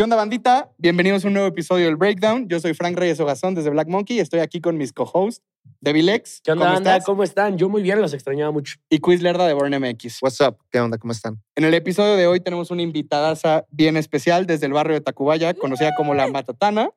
¿Qué onda, bandita? Bienvenidos a un nuevo episodio del Breakdown. Yo soy Frank Reyes Ogazón desde Black Monkey y estoy aquí con mis co-hosts, Devilex. ¿Qué onda, ¿cómo banda? estás? ¿Cómo están? Yo muy bien, los extrañaba mucho. Y Quiz Lerda de Born MX. What's up? ¿Qué onda? ¿Cómo están? En el episodio de hoy tenemos una invitadaza bien especial desde el barrio de Tacubaya, conocida como La Matatana.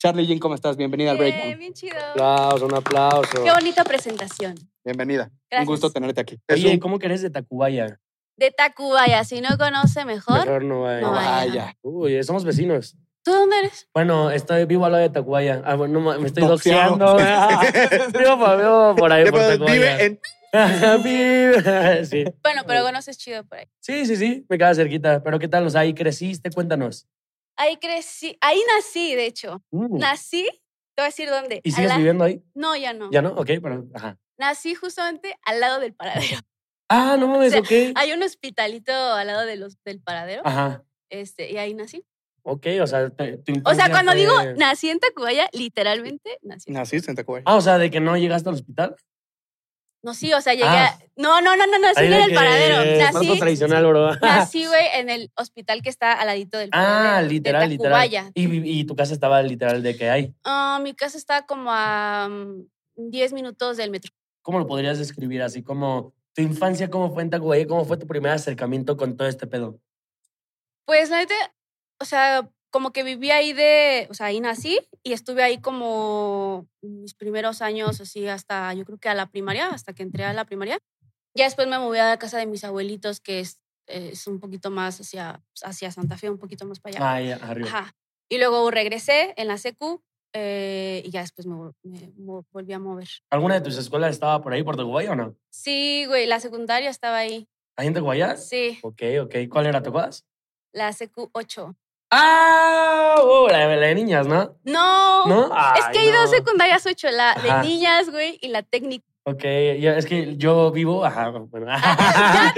Charlie Jean, ¿cómo estás? Bienvenida al Breakdown. bien chido. Aplauso, un aplauso. Qué bonita presentación. Bienvenida. Un gusto tenerte aquí. Oye, un- ¿cómo que eres de Tacubaya? De Tacubaya, si no conoce mejor. Mejor no vaya. No vaya. Uy, somos vecinos. ¿Tú dónde eres? Bueno, estoy vivo al lado de Tacubaya. Ah, bueno, me estoy doxeando. vivo, por, vivo por ahí, por Tacubaya. vive en Vive. sí. Bueno, pero conoces chido por ahí. sí, sí, sí, me queda cerquita. Pero ¿qué tal? O sea, ahí creciste, cuéntanos. Ahí crecí, ahí nací, de hecho. Mm. Nací, te voy a decir dónde. ¿Y sigues la- viviendo ahí? No, ya no. ¿Ya no? Ok, pero, ajá. Nací justamente al lado del paradero. Ah, no mames, O sea, ok. Hay un hospitalito al lado de los, del paradero. Ajá. Este, y ahí nací. Ok, o sea, te- tu O sea, cuando fue- digo nací en Tacubaya, literalmente nací. Naciste en Tacubaya. Ah, o sea, de que no llegaste al hospital. No, sí, o sea, llegué Ah. a... No, no, no, no, nací Ahí en de el paradero. Nací, tradicional, bro. nací, güey, en el hospital que está al ladito del paradero. Ah, de literal, literal. Tacubaya. Y, y tu casa estaba literal de que hay. Ah, mi casa está como a mm, 10 minutos del metro. ¿Cómo lo podrías describir? Así como tu infancia, ¿cómo fue en Tacubaya? ¿Cómo fue tu primer acercamiento con todo este pedo? Pues la neta, o sea, como que viví ahí de, o sea, ahí nací y estuve ahí como mis primeros años, así hasta, yo creo que a la primaria, hasta que entré a la primaria. Ya después me moví a la casa de mis abuelitos, que es, es un poquito más hacia, hacia Santa Fe, un poquito más para allá. Ah, ya, arriba. Ajá. Y luego regresé en la secu eh, y ya después me, volví a mover. ¿Alguna de tus escuelas estaba por ahí, por Tacubaya o no? Sí, güey, la secundaria estaba ahí. ¿Ahí en Tacubaya? Sí, Ok, ok. ¿Cuál era tu acuerdas? la secu 8. ¡Ah! Oh, la, de- la de niñas, ¿no? No, ¿No? es que hay dos secundarias 8, la de Ajá. niñas, güey, y la técnica. Ok, es que yo vivo, ajá, bueno. Ya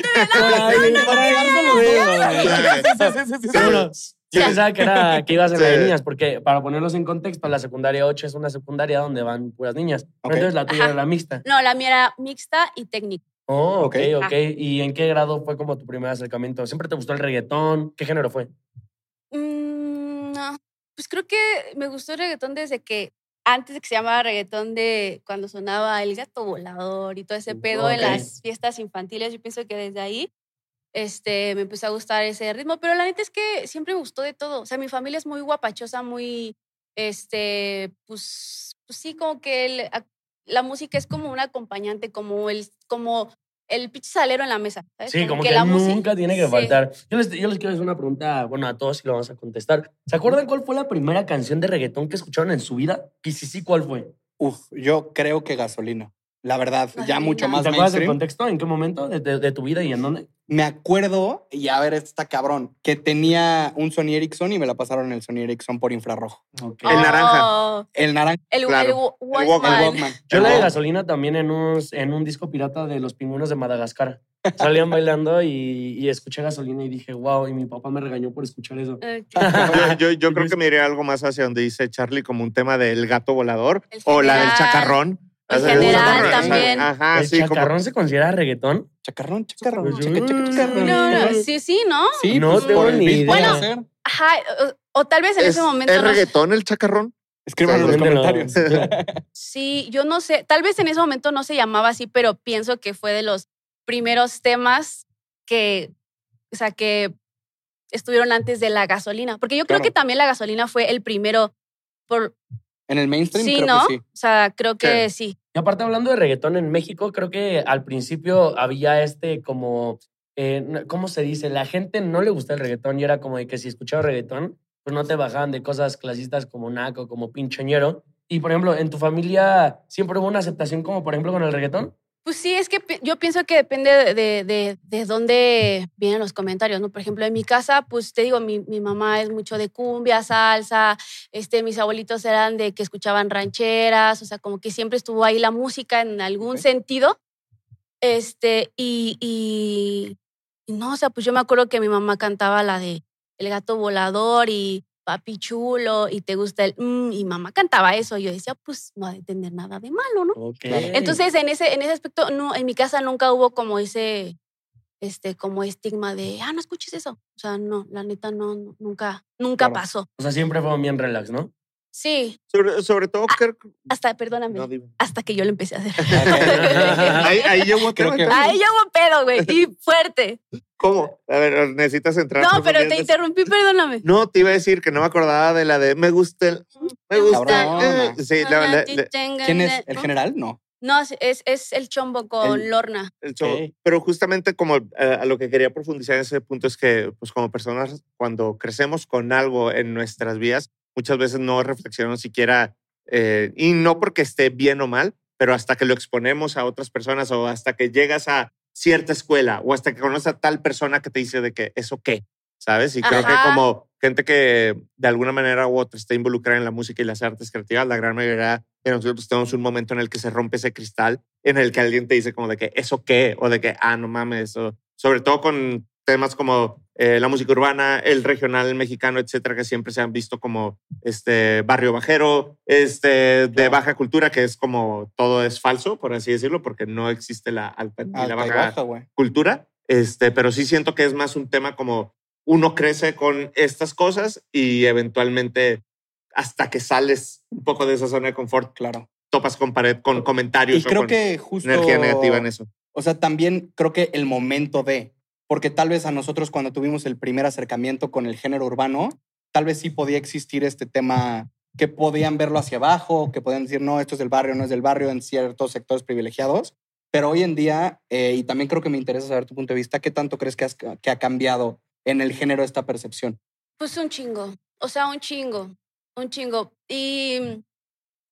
Por Yo pensaba que, era, que ibas en la de niñas, porque para ponerlos en contexto, la secundaria 8 es una secundaria donde van puras niñas. Entonces la tuya Ajá. era la mixta. No, la mía era mixta y técnica. Oh, ok, Ok. ¿Y en qué grado fue como tu primer acercamiento? ¿Siempre te gustó el reggaetón? ¿Qué género fue? Mm, no, pues creo que me gustó el reggaetón desde que, antes de que se llamaba reggaetón, de cuando sonaba el gato volador y todo ese pedo en Ok. las fiestas infantiles. Yo pienso que desde ahí este, me empezó a gustar ese ritmo. Pero la neta es que siempre me gustó de todo. O sea, mi familia es muy guapachosa, muy, este, pues, pues sí, como que el- la música es como un acompañante, como el, como el pinche salero en la mesa. ¿sabes? Sí, como que, la música- nunca tiene que sí. faltar. Yo les, yo les quiero hacer una pregunta, bueno, a todos y lo vamos a contestar. ¿Se acuerdan cuál fue la primera canción de reggaetón que escucharon en su vida? Y si sí, ¿cuál fue? Uf, yo creo que gasolina. La verdad, ya mucho más ¿Te acuerdas del contexto? ¿En qué momento de, de- de tu vida y en dónde? Me acuerdo, y a ver, está cabrón, que tenía un Sony Ericsson y me la pasaron el Sony Ericsson por infrarrojo. El naranja. Oh, El naranja, el, Claro. el Wa- El Walkman. Walkman. el Walkman. Yo la de gasolina también en un, en un disco pirata de los pingüinos de Madagascar. Salían bailando y, y escuché gasolina y dije, wow, y mi papá me regañó por escuchar eso. Yo, yo, yo creo que me iría algo más hacia donde dice Charlie como un tema del gato volador El o la del chacarrón. El sea, general también. Ajá, ¿El sí, como chacarrón se considera reggaetón? Chacarrón, chacarrón, Pues, chaca, chaca, mm, chacarrón. No, no, sí, sí, ¿no? Sí, No pues, tengo por el ni idea. Bueno, ser. Ajá, o, o tal vez en ¿Es, ese momento. ¿Es no reggaetón el chacarrón? Escriban en los comentarios. Sí, yo no sé, tal vez en ese momento no se llamaba así, pero pienso que fue de los primeros temas que, o sea, que estuvieron antes de la gasolina. Porque yo creo Claro. que también la gasolina fue el primero por... En el mainstream Sí, creo ¿no? que sí. O sea, creo que sí. Y aparte hablando de reggaetón en México, creo que al principio había este como, eh, ¿cómo se dice? La gente no le gusta el reggaetón y era como de que si escuchaba reggaetón, pues no te bajaban de cosas clasistas como naco, como pinchoñero. Y por ejemplo, ¿en tu familia siempre hubo una aceptación como por ejemplo con el reggaetón? Pues sí, es que yo pienso que depende de, de, de- de dónde vienen los comentarios, ¿no? Por ejemplo, en mi casa, pues te digo, mi, mi mamá es mucho de cumbia, salsa, este, mis abuelitos eran de que escuchaban rancheras, o sea, como que siempre estuvo ahí la música en algún sentido. Este, y, y, y no, o sea, pues yo me acuerdo que mi mamá cantaba la de El gato volador y papi chulo y te gusta el mm, y mamá cantaba eso. Y yo decía, pues no ha de tener nada de malo, ¿no? Entonces, en ese, en ese aspecto, no, en mi casa nunca hubo como ese, este, como estigma de, ah, no escuches eso. O sea, no, la neta no, no, nunca, nunca Claro. pasó. O sea, siempre fue bien relax, ¿no? Sí, Sobre, sobre todo, creo que- hasta, perdóname, no, dime. hasta que yo lo empecé a hacer. Ahí, ahí llegó que- Ahí ya hubo pedo, güey, y fuerte. ¿Cómo? A ver, necesitas entrar. No, pero te interrumpí, perdóname. No, te iba a decir que no me acordaba de la de me gusta el. Me gusta. Eh, Sí, la- la- la- ¿Quién es? ¿El general? No. No, es- es, el chombo con El- Lorna. el. Ok. Pero justamente como eh, a lo que quería profundizar en ese punto es que, pues como personas, cuando crecemos con algo en nuestras vidas, muchas veces no reflexionamos siquiera, eh, y no porque esté bien o mal, pero hasta que lo exponemos a otras personas o hasta que llegas a cierta escuela o hasta que conoces a tal persona que te dice de que eso qué, ¿sabes? Y creo que como gente que de alguna manera u otra está involucrada en la música y las artes creativas, la gran mayoría de nosotros tenemos un momento en el que se rompe ese cristal, en el que alguien te dice como de que eso qué, o de que, ah, no mames, o sobre todo con temas como eh, la música urbana, el regional mexicano, etcétera, que siempre se han visto como este barrio bajero, este de baja cultura, que es como todo es falso, por así decirlo, porque no existe la alta ni la Alta baja baja, cultura, este, pero sí siento que es más un tema como uno crece con estas cosas y eventualmente hasta que sales un poco de esa zona de confort, Claro. topas con pared, con comentarios Y o creo con que justo. energía negativa en eso. O sea, también creo que el momento de. Porque tal vez a nosotros, cuando tuvimos el primer acercamiento con el género urbano, tal vez sí podía existir este tema que podían verlo hacia abajo, que podían decir, no, esto es del barrio, no es del barrio, en ciertos sectores privilegiados. Pero hoy en día, eh, y también creo que me interesa saber tu punto de vista, ¿qué tanto crees que, ha cambiado en el género esta percepción? Pues un chingo. O sea, un chingo. Un chingo. Y,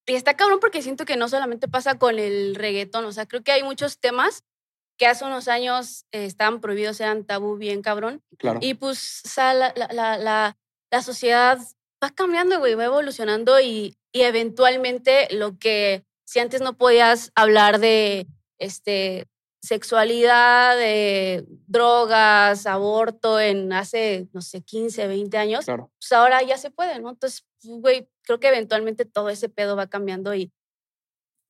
y está cabrón porque siento que no solamente pasa con el reggaetón. O sea, creo que hay muchos temas que hace unos años eh, estaban prohibidos, eran tabú bien cabrón. Claro. Y pues, o sea, la, la, la, sociedad va cambiando, güey, va evolucionando y, y eventualmente lo que si antes no podías hablar de este, sexualidad, de drogas, aborto en hace, no sé, 15, 20 años, claro. pues ahora ya se puede, ¿no? Entonces, güey, creo que eventualmente todo ese pedo va cambiando y,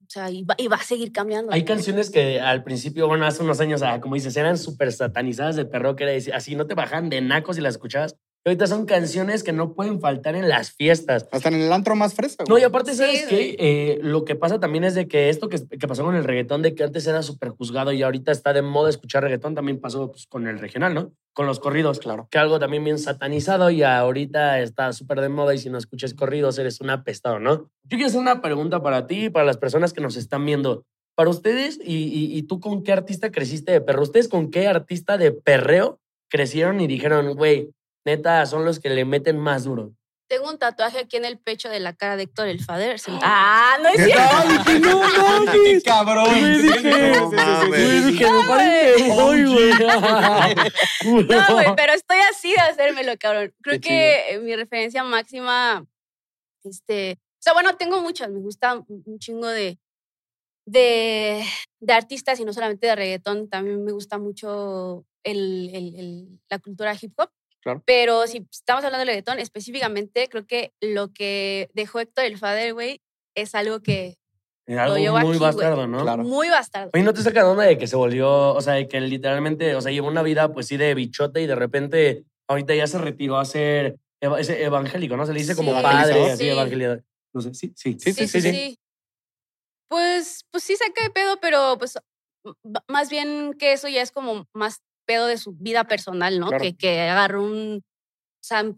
o sea, y va, y va a seguir cambiando. Hay canciones que al principio, bueno, hace unos años, ah, como dices, eran súper satanizadas de perro, que era decir, así no te bajan de nacos y las escuchabas. Ahorita son canciones que no pueden faltar en las fiestas. Hasta en el antro más fresa. No, y aparte, ¿sabes Sí, qué? Eh, lo que pasa también es de que esto que, que pasó con el reggaetón, de que antes era súper juzgado y ahorita está de moda escuchar reggaetón, también pasó pues, con el regional, ¿no? Con los corridos. Claro. Que algo también bien satanizado y ahorita está súper de moda y si no escuchas corridos eres un apestado, ¿no? Yo quiero hacer una pregunta para ti y para las personas que nos están viendo. Para ustedes, y, y- y tú con qué artista creciste de perro? ¿Ustedes con qué artista de perreo crecieron y dijeron, güey, neta, son los que le meten más duro? Tengo un tatuaje aquí en el pecho de la cara de Héctor el Fader. Ah, no es cierto. Dije, no mames, cabrón. Güey, dije, No mames. Güey, dije, me parece muy, güey. No, güey, pero estoy así de hacérmelo, cabrón. Creo Qué que eh, mi referencia máxima, este, o sea, bueno, tengo muchas, me gusta un un chingo de, de, de artistas y no solamente de reggaetón, también me gusta mucho el, el- el- la cultura hip hop. Claro. Pero si estamos hablando de reggaetón, específicamente, creo que lo que dejó Héctor el Father, güey, es algo que Algo muy aquí, bastardo. ¿no? Claro. muy bastardo. Oye, ¿no te saca de onda de que se volvió, o sea, de que literalmente, o sea, llevó una vida, pues sí, de bichote y de repente ahorita ya se retiró a ser ese evangélico, ¿no? Se le dice como Sí, padre, así, evangelizador. No sé, sí, sí. Sí, Sí, sí, sí. Pues, pues sí saca de pedo, pero pues más bien que eso ya es como más pedo de su vida personal, ¿no? Claro. Que, que agarró un, o sea,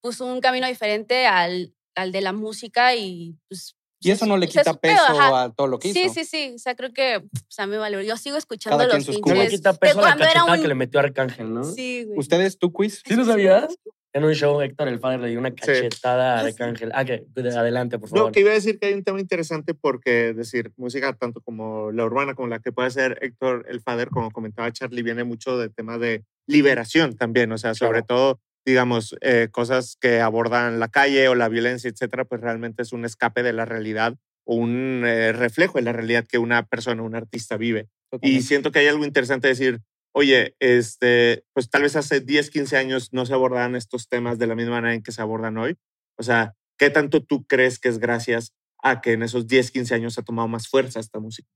puso un camino diferente al, al de la música y pues... Y eso no le o sea, es quita peso ajá. a todo lo que hizo. Sí, sí, sí. O sea, creo que, o sea, me vale. Yo sigo escuchando Cada los sus No le pinches quita peso a la cachetada un... que le metió Arcángel, ¿no? Sí, güey. ¿Ustedes, tu quiz? ¿Sí lo sabías? En un show, Héctor el padre le dio una cachetada a Ah, sí. Arcángel. Ah, que adelante, por favor. No, que iba a decir que hay un tema interesante porque decir música tanto como la urbana como la que puede ser Héctor el Fader, como comentaba Charlie, viene mucho del tema de liberación también, o sea, sobre Claro. todo, digamos, eh, cosas que abordan la calle o la violencia, etcétera, pues realmente es un escape de la realidad o un eh, reflejo de la realidad que una persona, un artista vive. Y siento que hay algo interesante decir, oye, este, pues tal vez hace 10, 15 años no se abordaban estos temas de la misma manera en que se abordan hoy. O sea, ¿qué tanto tú crees que es gracias a que en esos 10, 15 años ha tomado más fuerza esta música?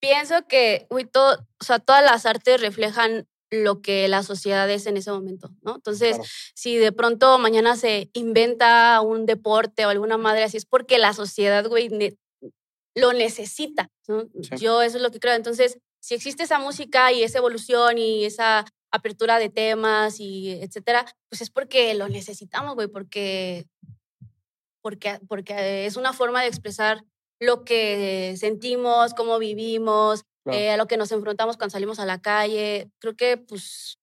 pienso que, güey, todo, o sea, todas las artes reflejan lo que la sociedad es en ese momento, ¿no? Entonces, Claro. si de pronto mañana se inventa un deporte o alguna madre así, es porque la sociedad, güey, ne- lo necesita, ¿no? Sí. Yo eso es lo que creo. Entonces, si existe esa música y esa evolución y esa apertura de temas y etcétera, pues es porque lo necesitamos, güey, porque, porque, porque es una forma de expresar lo que sentimos, cómo vivimos, Claro. eh, a lo que nos enfrentamos cuando salimos a la calle. Creo que, pues,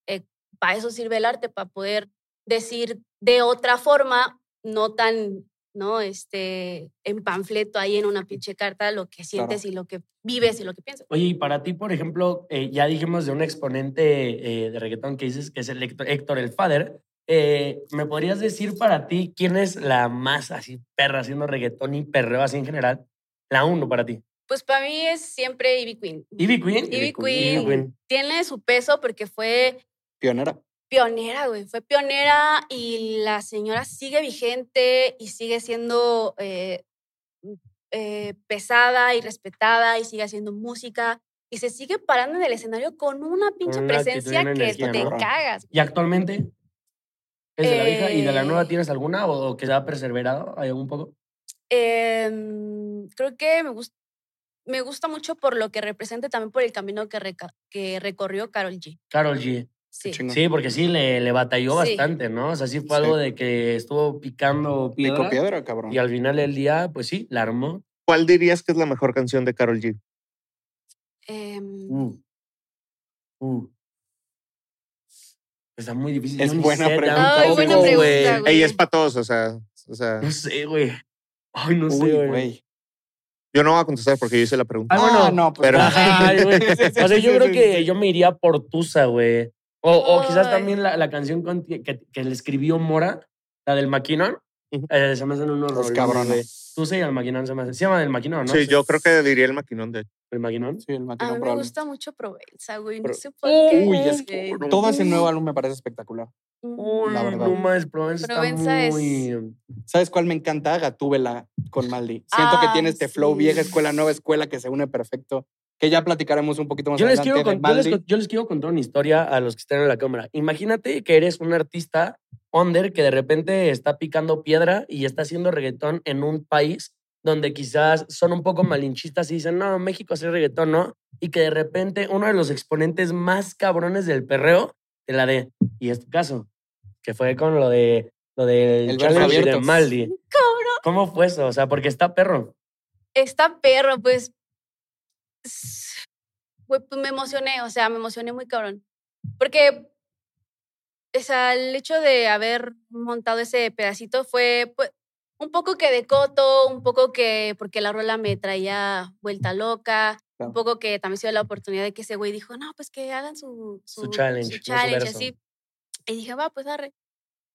para eso sirve el arte, para poder decir de otra forma, no tan, ¿no? Este, en panfleto ahí en una pinche carta, lo que sientes y lo que vives y lo que piensas. Oye, y para ti, por ejemplo, eh, ya dijimos de un exponente eh, de reggaetón que dices que es el Héctor, Héctor el Father. Eh, ¿Me podrías decir para ti quién es la más así perra haciendo reggaetón y perreo así en general? La uno para ti. Pues para mí es siempre Ivy Queen. ¿Ivy Queen? Ivy Ivy Queen, Queen. tiene su peso porque fue Pionera. Pionera, güey. Fue pionera y la señora sigue vigente y sigue siendo eh, eh, pesada y respetada y sigue haciendo música y se sigue parando en el escenario con una pinche una presencia una que energía, te ¿no? cagas. ¿Y actualmente? ¿Es de la vieja? ¿Y de la nueva Eh. tienes alguna o, o que se ha perseverado ahí un poco? Em, creo que me gusta. Me gusta mucho por lo que representa y también por el camino que, reca- que recorrió Carol G. Carol G. Sí. Sí, porque sí, le, le batalló Sí. bastante, ¿no? O sea, sí fue Sí. algo de que estuvo picando piedra. Pico piedra, cabrón. Y al final del día, pues sí, la armó. ¿Cuál dirías que es la mejor canción de Carol G? Em, Uh. Uh. Está muy difícil. Es ni buena sé pregunta. Ay, buena pregunta, güey. Ella es para todos, o sea, o sea, No sé, güey. Ay, no Uy, sé, güey. güey. yo no voy a contestar porque yo hice la pregunta. Ah, bueno, Ah, no, pues. pero- sí, O sea, yo sí, creo sí, que sí. yo me iría por Tusa, güey. O, o quizás también la, la canción con- que, que le escribió Mora, la del Maquinón. Eh, se me hacen unos Los cabrones. Tusa y el Maquinón se me hacen. Se llama el Maquinón, ¿no? Sí, yo creo que diría el maquinón de ¿El Maquinón? Sí, el a maquinón mí me probable. gusta mucho Provenza, güey. No sé por qué. Uy, es güey. Todo ese nuevo álbum me parece espectacular. Uy, La verdad. no más, Provenza, Provenza está es- muy... ¿Sabes cuál me encanta? Gatúbela con Maldi. Siento que Ah, tiene este flow, sí. vieja escuela, nueva escuela, que se une perfecto. Que ya platicaremos un poquito más Yo les, adelante quiero con- yo, les, yo quiero contar una historia a los que están en la cámara. Imagínate que eres un artista under que de repente está picando piedra y está haciendo reggaetón en un país donde quizás son un poco malinchistas y dicen, no, México hace reggaetón, ¿no? Y que de repente uno de los exponentes más cabrones del perreo te la dé. Y es tu caso, que fue con lo de lo del El challenge de. Maldi. ¿Cómo fue eso? O sea, porque está perro. Está perro, pues. Pues me emocioné, o sea, me emocioné muy cabrón. Porque, o sea, el hecho de haber montado ese pedacito fue, pues, un poco que de coto, un poco que, porque la rola me traía vuelta loca, un poco que también se dio la oportunidad de que ese güey dijo, no, pues que hagan su, Su challenge, ¿no? Su challenge, así. Y dije, va, pues arre.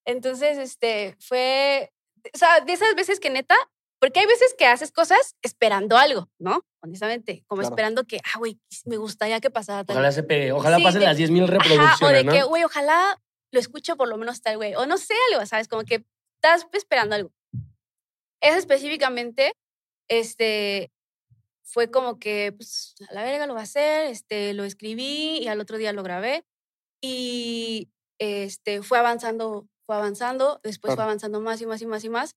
Entonces, este, fue, o sea, de esas veces que neta, porque hay veces que haces cosas esperando algo, ¿no? Honestamente, como Claro. esperando que, ah, güey, me gustaría que pasara tal. Ojalá se pegue, ojalá Sí, pasen de- las 10.000 Ajá, o reproducciones, de ¿no? que, güey, ojalá lo escuche por lo menos tal güey, o no sé, algo, ¿sabes? Como que estás esperando algo. Eso específicamente, este, fue como que, pues, a la verga lo va a hacer, este, lo escribí y al otro día lo grabé y, este, fue avanzando, fue avanzando, después fue Claro. avanzando más y más y más y más.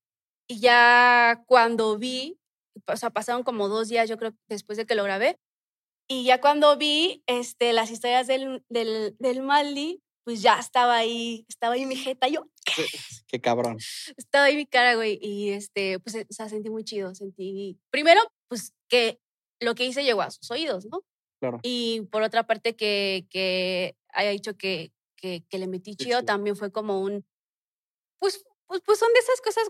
Y ya cuando vi, o sea, pasaron como dos días, yo creo, después de que lo grabé, y ya cuando vi este, las historias del, del, del Maldi, pues ya estaba ahí, estaba ahí mi jeta, yo Qué cabrón. estaba ahí mi cara, güey, y este, pues, o sea, sentí muy chido, sentí, primero, pues que lo que hice llegó a sus oídos, ¿no? Claro. Y por otra parte, que, que haya dicho que, que, que le metí Qué chido, chido. también fue como un, pues, pues, pues son de esas cosas,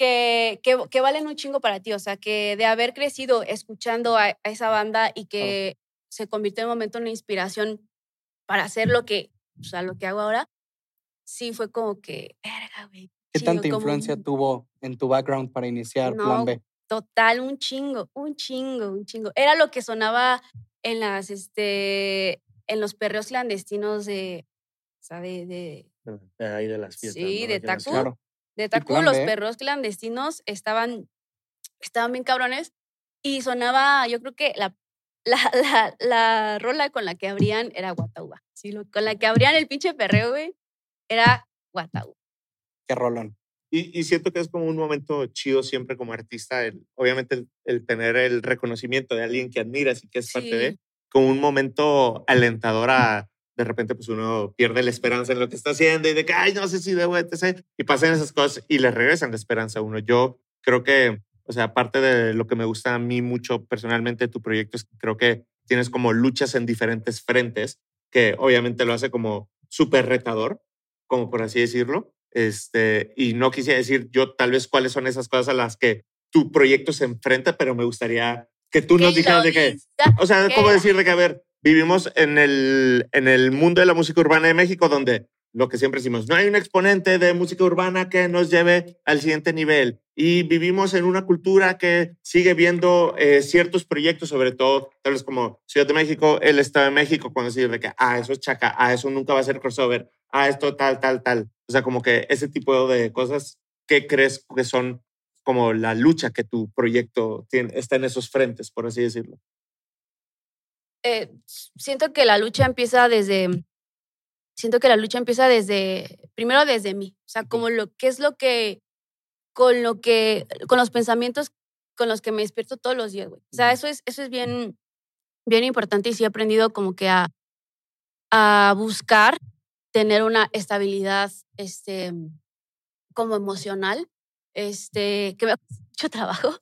que, que, valen un chingo para ti, o sea, que de haber crecido escuchando a, a esa banda y que se convirtió en un momento en una inspiración para hacer lo que, o sea, lo que hago ahora, sí fue como que, verga, güey. ¿Qué tanta influencia un- tuvo en tu background para iniciar No, Plan B? Total, un chingo, un chingo, un chingo. Era lo que sonaba en las, este, en los perreos clandestinos de, o sea, de, de, ahí de las fiestas. Sí, ¿no? de ciudad. Claro. De Tacú, Plan los B. perreos clandestinos estaban, estaban bien cabrones. y sonaba, yo creo que la, la, la, la rola con la que abrían era Guatauba. Sí, lo- con la que abrían el pinche perreo, güey, era Guatauba. Qué rolón. Y, y siento que es como un momento chido siempre como artista, el- obviamente el, el tener el reconocimiento de alguien que admiras y que es parte de, como un momento alentador a, de repente pues uno pierde la esperanza en lo que está haciendo y de que, ay, no sé si debo, etc. Y pasan esas cosas y le regresan la esperanza a uno. Yo creo que, o sea, aparte de lo que me gusta a mí mucho personalmente tu proyecto es que creo que tienes como luchas en diferentes frentes, que obviamente lo hace como súper retador, como por así decirlo. Este, y no quisiera decir yo tal vez cuáles son esas cosas a las que tu proyecto se enfrenta, pero me gustaría que tú nos dijeras de que, diga, o sea, ¿cómo decir de que, a ver, vivimos en el, en el mundo de la música urbana de México donde lo que siempre decimos, no hay un exponente de música urbana que nos lleve al siguiente nivel. Y vivimos en una cultura que sigue viendo eh, ciertos proyectos, sobre todo, tal vez como Ciudad de México, el Estado de México, cuando decir de que, ah, eso es chaca, ah, eso nunca va a ser crossover, ah, esto tal, tal, tal. O sea, como que ese tipo de cosas, ¿qué crees que son como la lucha que tu proyecto tiene, está en esos frentes, por así decirlo? Eh, siento que la lucha empieza desde, siento que la lucha empieza desde, primero desde mí, o sea, como lo que es lo que, con lo que, con los pensamientos con los que me despierto todos los días, güey. O sea, eso es, eso es bien, bien importante y sí he aprendido como que a, a buscar tener una estabilidad, este, como emocional, este, que me ha mucho trabajo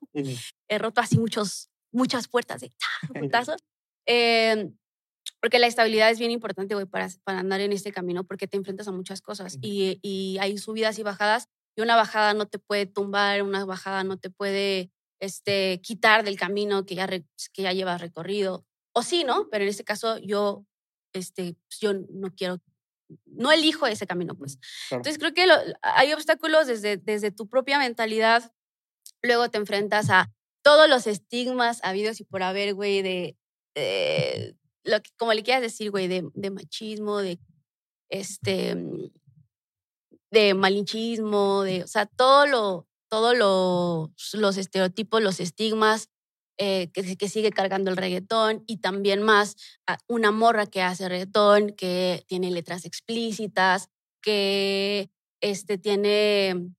he roto así muchos, muchas puertas de ¡ta! Eh, porque la estabilidad es bien importante, güey, para, para andar en este camino, porque te enfrentas a muchas cosas y, y hay subidas y bajadas, y una bajada no te puede tumbar, una bajada no te puede este, quitar del camino que ya, que ya llevas recorrido. O sí, ¿no? Pero en este caso yo, este, pues, yo no quiero, no elijo ese camino, pues. Claro. Entonces creo que lo- hay obstáculos desde, desde tu propia mentalidad. Luego te enfrentas a todos los estigmas habidos y por haber, güey, de, lo que, como le quieras decir, güey, de, machismo, de este, mm, de malinchismo, de, o sea, todo lo, todos lo- los estereotipos, los estigmas eh, que, que sigue cargando el reggaetón y también más una morra que hace reggaetón, que tiene letras explícitas, que este, tiene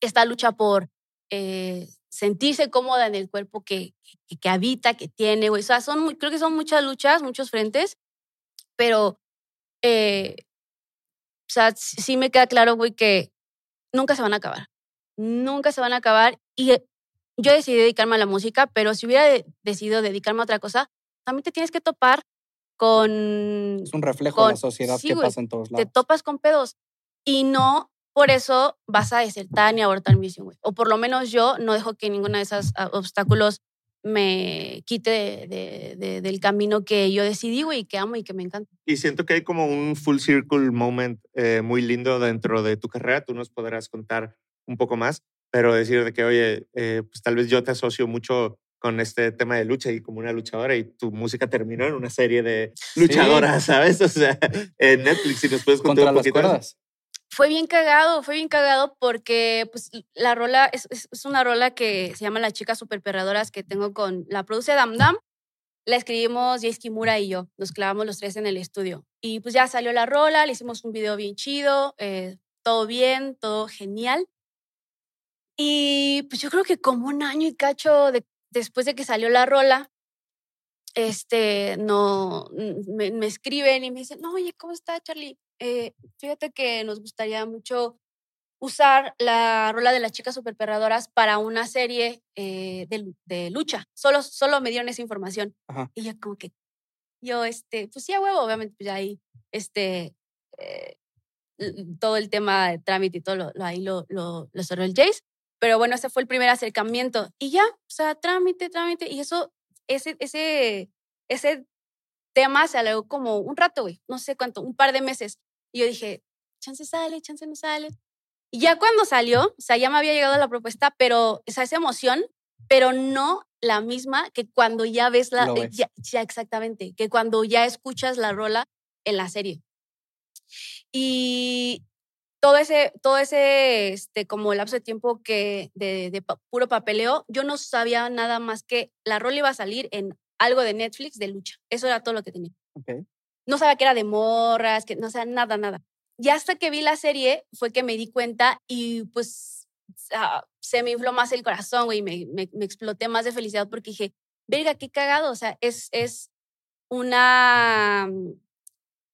esta lucha por eh, sentirse cómoda en el cuerpo que, que, que habita, que tiene, güey. O sea, son, creo que son muchas luchas, muchos frentes, pero, eh, o sea, sí me queda claro, güey, que nunca se van a acabar. Nunca se van a acabar. Y eh, yo decidí dedicarme a la música, pero si hubiera de- decidido dedicarme a otra cosa, también te tienes que topar con Es un reflejo de la sociedad sí, que pasa en todos te lados. topas con pedos. Y no por eso vas a desertar ni abortar mi misión, güey. O por lo menos yo no dejo que ninguno de esos ah, obstáculos me quite de- de- de- del camino que yo decidí, güey, y que amo y que me encanta. Y siento que hay como un full circle moment eh, muy lindo dentro de tu carrera. Tú nos podrás contar un poco más, pero decir de que, oye, eh, pues tal vez yo te asocio mucho con este tema de lucha y como una luchadora y tu música terminó en una serie de luchadoras, ¿sabes? O sea, en Netflix, si nos puedes contar Contra un las poquito. eso. cuerdas. Fue bien cagado, fue bien cagado porque pues la rola es, es- es una rola que se llama Las chicas super perradoras que tengo con, la produce Dam Dam, la escribimos Jace Kimura y yo, nos clavamos los tres en el estudio. Y pues ya salió la rola, le hicimos un video bien chido, eh, todo bien, todo genial. Y pues yo creo que como un año y cacho de- después de que salió la rola, este, no, me, me escriben y me dicen, no, oye, ¿cómo está Charlie? Eh, fíjate que nos gustaría mucho usar la rola de las chicas superperradoras para una serie eh, de, de lucha. Solo, solo me dieron esa información. Ajá. Y yo como que, yo, este, pues sí, a huevo, obviamente, pues ya ahí, este, eh, todo el tema de trámite y todo lo, lo- ahí lo, lo, lo cerró el Jace. Pero bueno, ese fue el primer acercamiento. Y ya, o sea, trámite, trámite. Y eso, ese, ese, ese tema se alargó como un rato, güey. No sé cuánto, un par de meses. Y yo dije, chance sale, chance no sale. Y ya cuando salió, o sea, ya me había llegado la propuesta, pero, o sea, esa emoción, pero no la misma que cuando ya ves la, eh, ves. ya, ya exactamente, que cuando ya escuchas la rola en la serie. Y todo ese, todo ese, este, como lapso de tiempo que de, puro papeleo, yo no sabía nada más que la rol iba a salir en algo de Netflix de lucha. Eso era todo lo que tenía. Ok. No sabía que era de morras, que no sabía nada, nada. Y hasta que vi la serie fue que me di cuenta y pues ah, se me infló más el corazón, güey, y me, me, me exploté más de felicidad porque dije, verga, qué cagado, o sea, es, es una,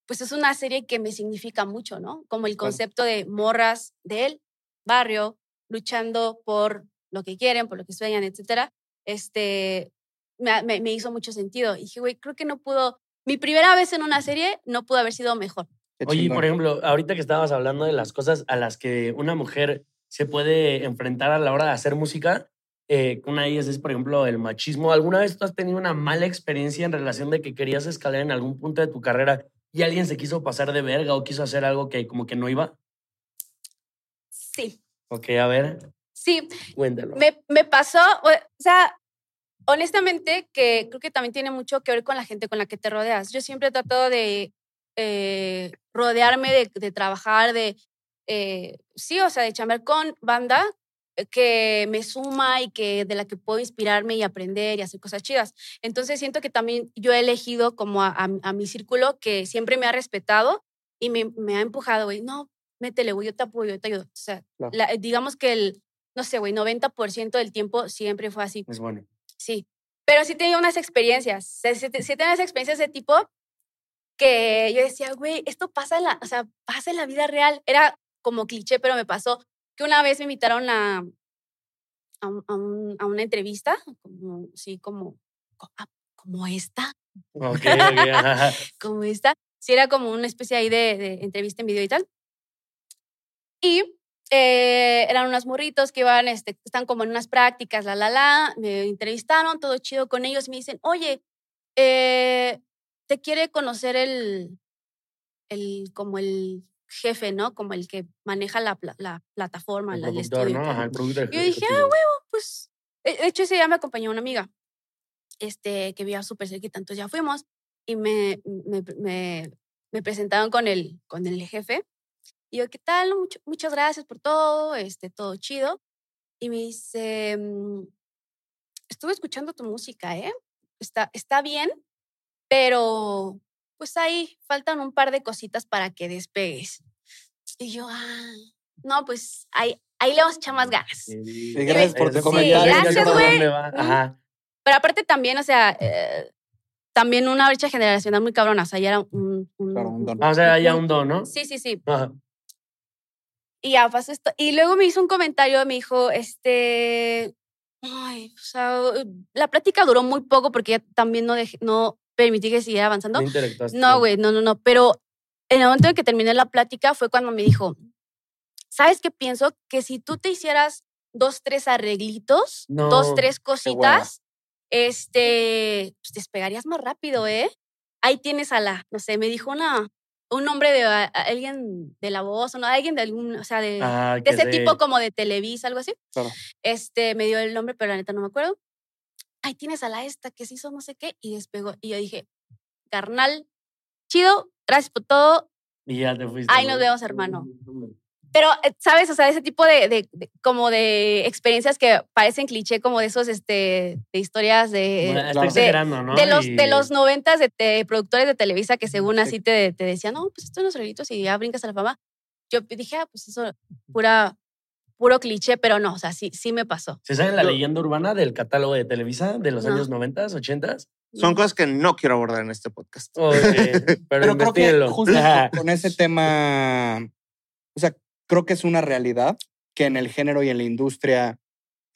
pues es una serie que me significa mucho, ¿no? Como el concepto de morras del barrio luchando por lo que quieren, por lo que sueñan, etcétera. Este, me, me, me hizo mucho sentido. Y dije, güey, creo que no pudo, mi primera vez en una serie no pudo haber sido mejor. Oye, por ejemplo, ahorita que estabas hablando de las cosas a las que una mujer se puede enfrentar a la hora de hacer música, eh, una de ellas es, por ejemplo, el machismo. ¿Alguna vez tú has tenido una mala experiencia en relación de que querías escalar en algún punto de tu carrera y alguien se quiso pasar de verga o quiso hacer algo que como que no iba? Sí, Ok, a ver, sí, cuéntalo. me, me pasó, o sea, honestamente, que creo que también tiene mucho que ver con la gente con la que te rodeas. Yo siempre he tratado de eh, rodearme, de, de trabajar, de, eh, sí, o sea, de chambear con banda eh, que me suma y que de la que puedo inspirarme y aprender y hacer cosas chidas. Entonces siento que también yo he elegido como a, a- a mi círculo que siempre me ha respetado y me, me ha empujado, güey, no, métele, güey, yo te apoyo, yo te ayudo. O sea, Claro. la- digamos que el, no sé, güey, 90% del tiempo siempre fue así. Es bueno. Sí, pero sí tenía unas experiencias, sí, sí, sí tenía unas experiencias de tipo que yo decía, güey, esto pasa en la, o sea, pasa en la vida real. Era como cliché, pero me pasó que una vez me invitaron a, a, a un- a una entrevista, como, sí, como, co- ah, como esta, Ok, ok, ajá. como esta. Sí, era como una especie ahí de, de entrevista en video y tal. Y eh, eran unos morritos que iban, este, están como en unas prácticas, la, la, la. Me entrevistaron, todo chido con ellos. Me dicen, oye, eh, te quiere conocer el, el, como el jefe, ¿no? Como el que maneja la, la plataforma, El la, el estudio ¿no? tal". Ajá, el. Yo dije, ah, ejecutivo. pues, de hecho ese día me acompañó una amiga, este, que vivía súper cerquita, entonces ya fuimos y me, me, me, me presentaron con el, con el jefe. Y yo, ¿qué tal? Mucho- muchas gracias por todo, este, todo chido. Y me dice, mm, estuve escuchando tu música, ¿eh? Está, está bien, pero pues ahí faltan un par de cositas para que despegues. Y yo, ah, no, pues ahí, ahí le vamos a echar más ganas. Y gracias por tu Sí, comentario. gracias, güey. Pero aparte también, o sea, eh, también una brecha generacional muy cabrona. O sea, ya era un... un- Claro, un don. Ah, o sea, ya un don, ¿no? Sí, sí, sí. Ajá. Y ya pasó esto. Y luego me hizo un comentario, me dijo, este... Ay, o sea, la plática duró muy poco porque ya también no, dejé- no permití que siguiera avanzando. No güey, no, no, no. Pero en el momento en que terminé la plática fue cuando me dijo, ¿sabes qué pienso? Que si tú te hicieras dos, tres arreglitos, No, dos, tres cositas, este, pues despegarías más rápido, ¿eh? Ahí tienes a la, no sé, me dijo una, un nombre de a- a alguien de la voz, o no, alguien de algún, o sea, de, Ah, de ese tipo como de Televisa, algo así. Claro. Este, me dio el nombre, pero la neta no me acuerdo. Ahí tienes a la esta que se hizo no sé qué y despegó. Y yo dije, carnal, chido, gracias por todo. Y ya te fuiste. Ahí ¿no? nos vemos, hermano. Pero, eh, ¿sabes? O sea, ese tipo de, de- de- como de experiencias que parecen cliché, como de esos, este, de historias de, Bueno, claro. exagerando, ¿no? de los, Y- de los noventas de, productores de Televisa que según Sí. así te, te decían, no, pues esto es los relitos y ya brincas a la fama. Yo dije, ah, pues eso, pura, puro cliché, pero no, o sea, sí, sí me pasó. ¿Se sabe la Yo- leyenda urbana del catálogo de Televisa de los No. años 90, 80? Son cosas que no quiero abordar en este podcast. Pero, Pero creo que justo con ese tema, o sea, creo que es una realidad que en el género y en la industria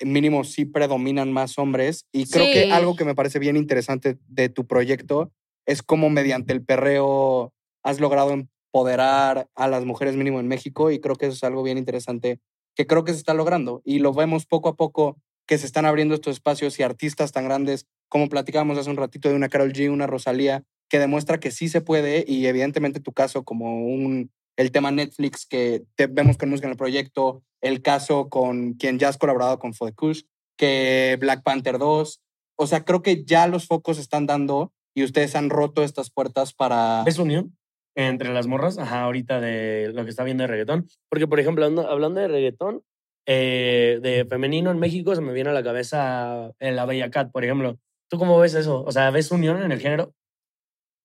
mínimo sí predominan más hombres y creo Sí. que algo que me parece bien interesante de tu proyecto es cómo mediante el perreo has logrado empoderar a las mujeres mínimo en México y creo que eso es algo bien interesante que creo que se está logrando y lo vemos poco a poco que se están abriendo estos espacios y artistas tan grandes como platicábamos hace un ratito de una Carol G, una Rosalía, que demuestra que sí se puede y evidentemente tu caso como un el tema Netflix que te vemos con música en el proyecto, el caso con quien ya has colaborado con Fodekush, que Black Panther 2, o sea, creo que ya los focos están dando y ustedes han roto estas puertas para ¿Ves unión? entre las morras, ajá, ahorita de lo que está viendo de reggaetón. Porque, por ejemplo, hablando, hablando de reggaetón, eh, de femenino en México, se me viene a la cabeza eh, la Bella Cat, por ejemplo. ¿Tú cómo ves eso? O sea, ¿ves unión en el género?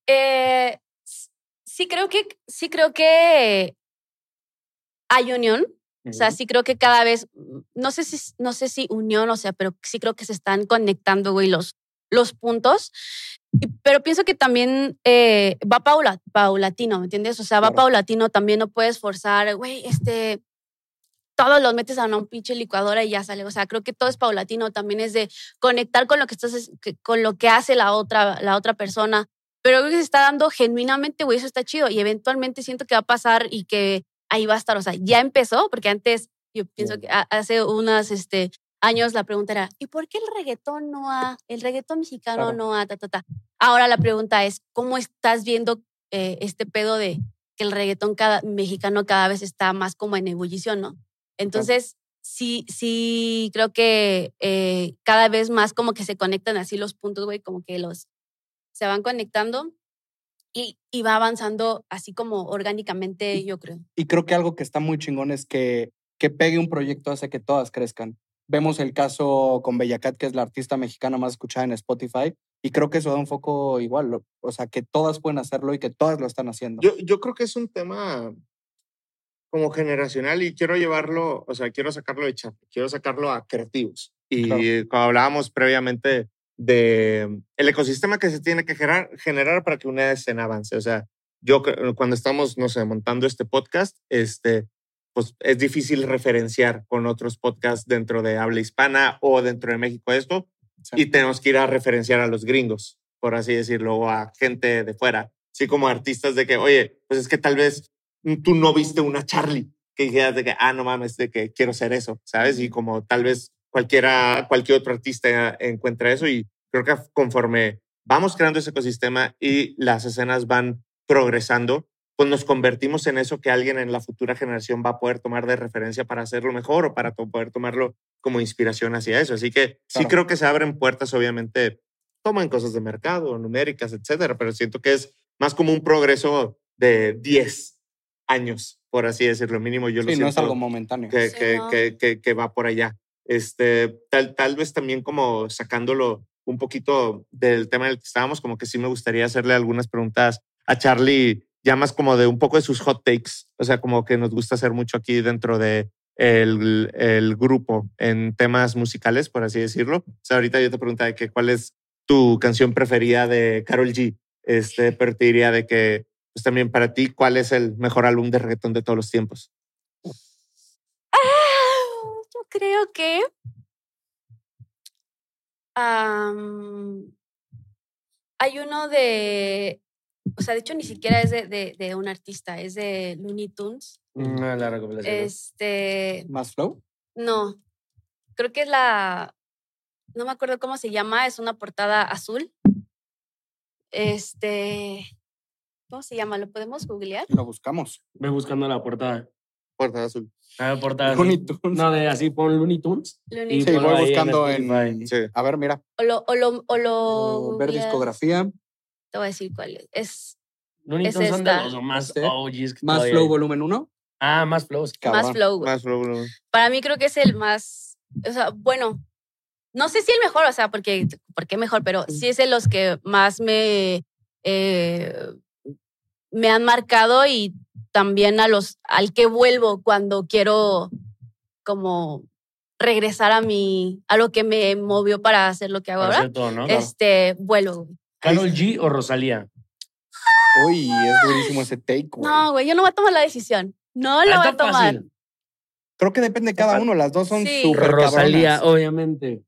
Eh, sí creo que sí creo que hay unión. O sea, sí creo que cada vez, mm, no sé si, no sé si unión, o sea, pero sí creo que se están conectando, güey, los, los puntos. Pero pienso que también eh, va paula, paulatino, ¿me entiendes? O sea, va Claro. paulatino, también no puedes forzar, güey, este, todos los metes a una pinche licuadora y ya sale. O sea, creo que todo es paulatino, también es de conectar con lo que estás, con lo que hace la otra, la otra persona. Pero creo que se está dando genuinamente, güey, eso está chido. Y eventualmente siento que va a pasar y que ahí va a estar. O sea, ya empezó, porque antes yo pienso que ha- hace unos este, años la pregunta era, ¿y por qué el reggaetón no ha, el reggaetón mexicano Claro. no ha, ta, ta, ta? Ahora la pregunta es, ¿cómo estás viendo eh, este pedo de que el reggaetón cada, mexicano cada vez está más como en ebullición, ¿no? Entonces, sí, sí, creo que eh, cada vez más como que se conectan así los puntos, güey, como que los se van conectando y, y va avanzando así como orgánicamente, yo creo. Y creo que algo que está muy chingón es que, que pegue un proyecto hace que todas crezcan. Vemos el caso con Bella Cat, que es la artista mexicana más escuchada en Spotify, y creo que eso da un foco igual, lo- o sea, que todas pueden hacerlo y que todas lo están haciendo. Yo, yo creo que es un tema como generacional y quiero llevarlo, o sea, quiero sacarlo de chat, quiero sacarlo a creativos. Y Claro. cuando hablábamos previamente de el ecosistema que se tiene que generar, generar para que una escena avance. O sea, yo cre- cuando estamos, no sé, montando este podcast, este, pues es difícil referenciar con otros podcasts dentro de habla hispana o dentro de México esto y tenemos que ir a referenciar a los gringos, por así decirlo, o a gente de fuera, así como artistas de que, oye, pues es que tal vez tú no viste una Charlie, que dijeras de que, ah, no mames, de que quiero ser eso, ¿sabes? Y como tal vez cualquiera, cualquier otro artista encuentra eso y creo que conforme vamos creando ese ecosistema y las escenas van progresando, pues nos convertimos en eso que alguien en la futura generación va a poder tomar de referencia para hacerlo mejor o para to- poder tomarlo como inspiración hacia eso. Así que sí Claro. creo que se abren puertas, obviamente, toman cosas de mercado, numéricas, etcétera, pero siento que es más como un progreso de 10 años, por así decirlo, mínimo yo lo Sí, siento no es algo momentáneo. que, Sí, que, no. que, que, que va por allá. Este, tal, tal vez también como sacándolo un poquito del tema del que estábamos, como que sí me gustaría hacerle algunas preguntas a Charlie, ya más como de un poco de sus hot takes, o sea, como que nos gusta hacer mucho aquí dentro de el, el grupo en temas musicales, por así decirlo. O sea, ahorita yo te preguntaba de que cuál es tu canción preferida de Carol G, este, pero te diría de que, pues también para ti, ¿cuál es el mejor álbum de reggaetón de todos los tiempos? Ah, creo que. hay uno de. O sea, de hecho, ni siquiera es de, de- de un artista, es de Looney Tunes. Mm, la recopilación. ¿no? Este. ¿Más flow? No. Creo que es la. No me acuerdo cómo se llama, es una portada azul. Este. ¿Cómo se llama? ¿Lo podemos googlear? Lo buscamos. Ve buscando la portada. Portada azul. A ver, portada. Looney así. Tunes. No, de así pon Looney Tunes. Looney Sí, voy en buscando en. Spotify. Sí. A ver, mira. O lo, o lo, o lo o ver discografía. Te voy a decir cuál es. Es Looney Es Tunes son de esta. los más Este. OGs. que Más flow hay. volumen 1. Ah, más. Cabrón. más flow. Más flow, flow. Para mí creo que es el más, o sea, bueno, no sé si el mejor, o sea, porque, ¿por qué mejor? Pero sí es de los que más me, eh, me han marcado y también a los, al que vuelvo cuando quiero como regresar a mi, a lo que me movió para hacer lo que hago Para ahora. hacer todo, ¿no? Este, vuelo. ¿Carol G o Rosalía? Uy, es durísimo ese take, güey. No, güey, yo no voy a tomar la decisión. No la Ah, voy a tomar. fácil. Creo que depende de cada uno. Las dos son Sí. súper Rosalía, cabronas. obviamente.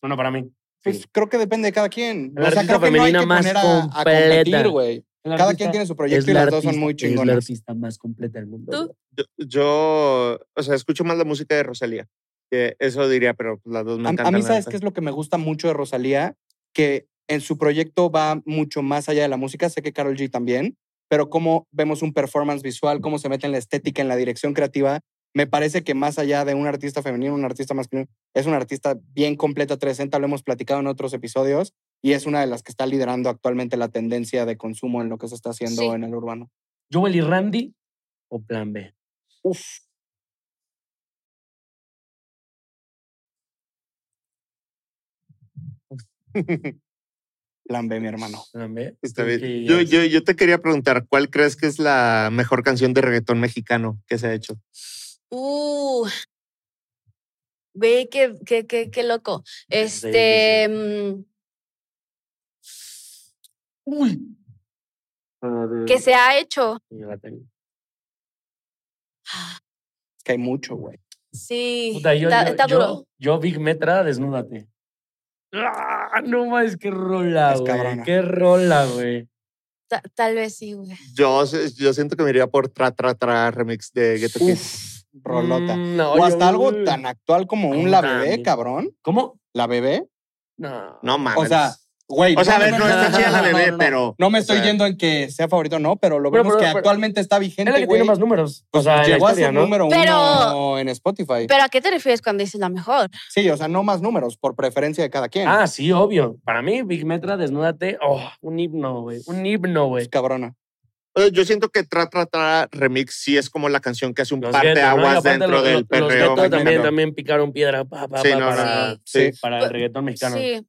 Bueno, para mí. Pues creo que depende de cada quien. La o sea, artista creo que no hay femenina que más poner a, a completa. competir, güey. Cada artista quien tiene su proyecto y la las dos son artista- muy Es la artista más completa del mundo. Yo, yo, o sea, escucho más la música de Rosalía. Que eso diría, pero las dos me A, encantan. a mí, ¿sabes qué es lo que me gusta mucho de Rosalía? Que en su proyecto va mucho más allá de la música. Sé que Carol G también, pero cómo vemos un performance visual, cómo se mete en la estética, en la dirección creativa. Me parece que más allá de un artista femenino, un artista masculino, es una artista bien completa 360. Lo hemos platicado en otros episodios y es una de las que está liderando actualmente la tendencia de consumo en lo que se está haciendo Sí. en el urbano. Joel y Randy o Plan B. Uf. Plan B, mi hermano. Plan B. Está ¿Tú bien. Yo, dirías? yo, yo te quería preguntar, ¿cuál crees que es la mejor canción de reggaetón mexicano que se ha hecho? Uh. Ve qué, qué, qué, qué loco. Este. Uy. Ah, de- que se ha hecho. Yo la tengo. Es que hay mucho, güey. Sí. Puta, yo, está, yo, está yo- duro. yo, Big Metra, desnúdate. Ah, no más, qué rola, güey. Qué rola, güey. Ta- tal vez sí, güey. Yo, yo siento que me iría por Tra Tra Tra remix de Ghetto Kids. Rolota. Mm, no, o hasta algo tan actual como un La Bebé, cabrón. ¿Cómo? La Bebé. No. No mames. O sea, güey. O sea, a no, ver, no está chida la no, bebé, no, no. pero. No me o estoy sea, yendo en que sea favorito, no, pero lo Pero, vemos pero, que pero- actualmente está Es la vigente, que güey. tiene más números. Pues o sea, en la llegó a historia, ser ¿no? número Pero- uno en Spotify. Pero ¿a qué te refieres cuando dices la mejor? sí, o sea, no más números, por preferencia de cada quien. Ah, sí, obvio. Para mí, Big Metra, desnúdate. Oh, un himno, güey. Un himno, güey. Es cabrona. Yo siento que Tra Tra Tra remix sí es como la canción que hace un par de. Y aguas dentro los- del los- perreo. también, mexicano. también picaron piedra pa, pa, Sí, pa, no, no, para, no, sí. para el reggaetón mexicano. Sí.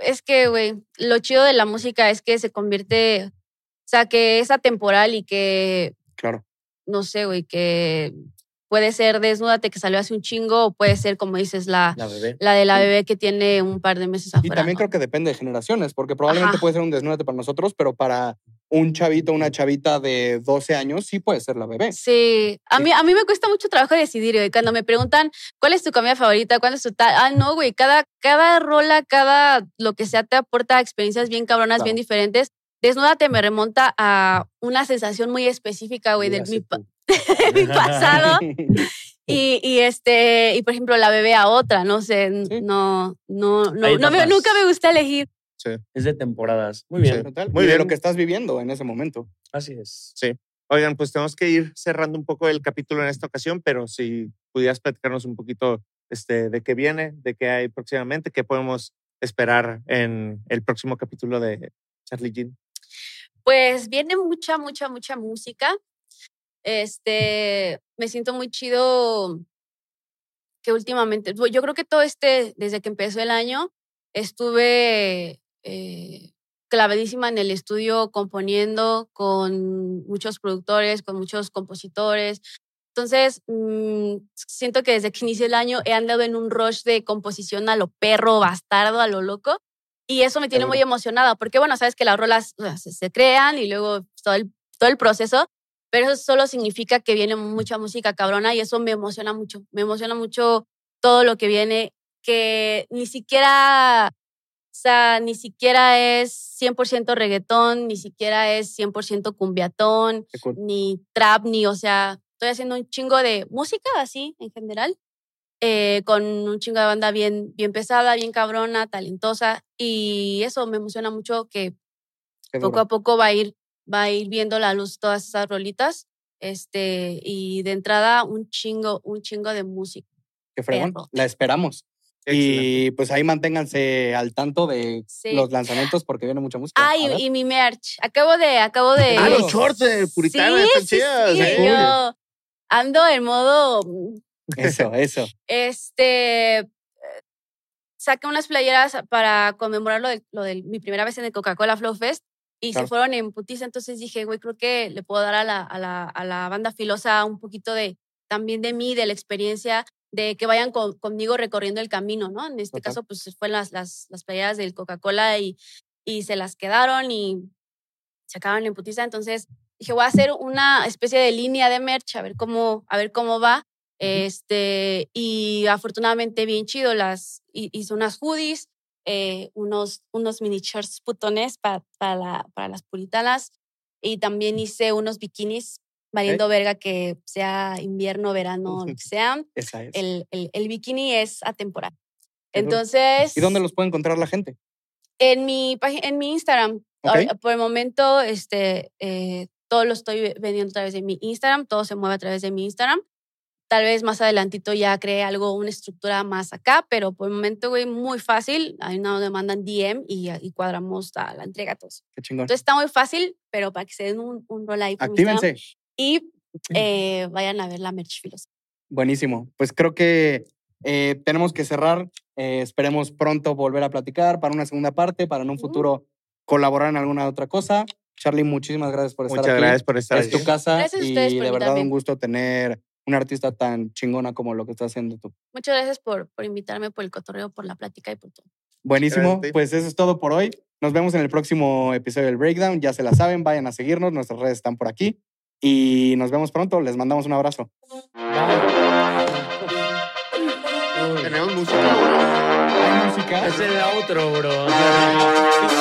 Es que, güey, lo chido de la música es que se convierte. O sea, que es atemporal y que, Claro. no sé, güey, que puede ser Desnúdate que salió hace un chingo o puede ser, como dices, la, La bebé. la de la bebé que tiene un par de meses Y afuera. también ¿no? creo que depende de generaciones, porque probablemente Ajá. puede ser un desnúdate para nosotros, pero para un chavito, una chavita de 12 años, sí puede ser la bebé. Sí, a mí, a mí me cuesta mucho trabajo decidir, güey. Cuando me preguntan cuál es tu comida favorita, cuál es tu tal. Ah, no, güey. Cada, cada rola, cada lo que sea te aporta experiencias bien cabronas, bien diferentes. Desnúdate me remonta a una sensación muy específica, güey, de mi, pa- de mi pasado. Y, y este, y por ejemplo, la bebé a otra, no sé, Sí. no, no, no, no me- nunca me gusta elegir. Es de temporadas. Muy bien. Total. Muy y de bien. lo que estás viviendo en ese momento. Así es. Oigan, pues tenemos que ir cerrando un poco el capítulo en esta ocasión, pero si pudieras platicarnos un poquito este, de qué viene, de qué hay próximamente, qué podemos esperar en el próximo capítulo de Charlie Jean. Pues viene mucha, mucha, mucha música. Este, me siento muy chido que últimamente, yo creo que todo este, desde que empezó el año, estuve eh, clavadísima en el estudio componiendo con muchos productores, con muchos compositores. Entonces, mm, siento que desde que inicié el año he andado en un rush de composición a lo perro, bastardo, a lo loco. Y eso me tiene muy emocionada, porque bueno, sabes que las rolas o sea, se, se crean y luego todo el, todo el proceso, pero eso solo significa que viene mucha música cabrona y eso me emociona mucho. Me emociona mucho todo lo que viene, que ni siquiera, o sea, ni siquiera es 100% reggaetón, ni siquiera es 100% cumbiatón, cool. ni trap, ni, o sea, estoy haciendo un chingo de música así en general, eh, con un chingo de banda bien, bien pesada, bien cabrona, talentosa, y eso me emociona mucho que Qué poco duro. a poco va a ir, va a ir viendo la luz todas esas rolitas, este, y de entrada un chingo, un chingo de música. Qué fregón. perro. La esperamos. Y pues ahí manténganse al tanto de Sí. los lanzamientos porque viene mucha música. Ah, A ver. y, y mi merch. Acabo de, acabo de. Ah, los shorts de Puritana, sí, están sí, chidas. sí, ¿eh? yo ando en modo mm, Eso, eso. Este. Saqué unas playeras para conmemorar lo de, lo de mi primera vez en el Coca-Cola Flow Fest y Claro. se fueron en putiza. Entonces dije, güey, creo que le puedo dar a la, a, la, a la banda filosa un poquito de también de mí, de la experiencia, de que vayan con- conmigo recorriendo el camino, ¿no? En este caso, pues fue las, las, las playeras del Coca-Cola y, y se las quedaron y se acabaron en putiza. Entonces dije, voy a hacer una especie de línea de merch, a ver cómo, a ver cómo va. Este, y afortunadamente bien chido, las hi- hice unas hoodies, eh, unos, unos mini shorts putones pa- para, la- para las puritanas y también hice unos bikinis valiendo verga que sea invierno, verano, lo que sea. Esa es. El, el, el bikini es atemporal. Entonces, ¿Y dónde los puede encontrar la gente? en mi, en mi Instagram, Ok. ahora- por el momento, este, eh, todo lo estoy vendiendo a través de mi Instagram, todo se mueve a través de mi Instagram. Tal vez más adelantito ya cree algo, una estructura más acá, pero por el momento, güey, muy fácil. Ahí nos mandan DM y, y cuadramos a la entrega a todos. Qué chingón. Entonces está muy fácil, pero para que se den un, un rol ahí. Actívense. Y eh, vayan a ver la merch filos. Buenísimo. Pues creo que eh, tenemos que cerrar. Eh, esperemos pronto volver a platicar para una segunda parte, para en un futuro colaborar en alguna otra cosa. Charlie, muchísimas gracias por estar Muchas aquí. gracias por estar Es tu casa Gracias a y de verdad un gusto tener una artista tan chingona como lo que estás haciendo tú. Muchas gracias por, por invitarme, por el cotorreo, por la plática y por todo. Buenísimo. Pues eso es todo por hoy. Nos vemos en el próximo episodio del Breakdown. Ya se la saben, vayan a seguirnos. Nuestras redes están por aquí. Y nos vemos pronto. Les mandamos un abrazo. Tenemos música ahora. ¿Hay música? Es el outro, bro.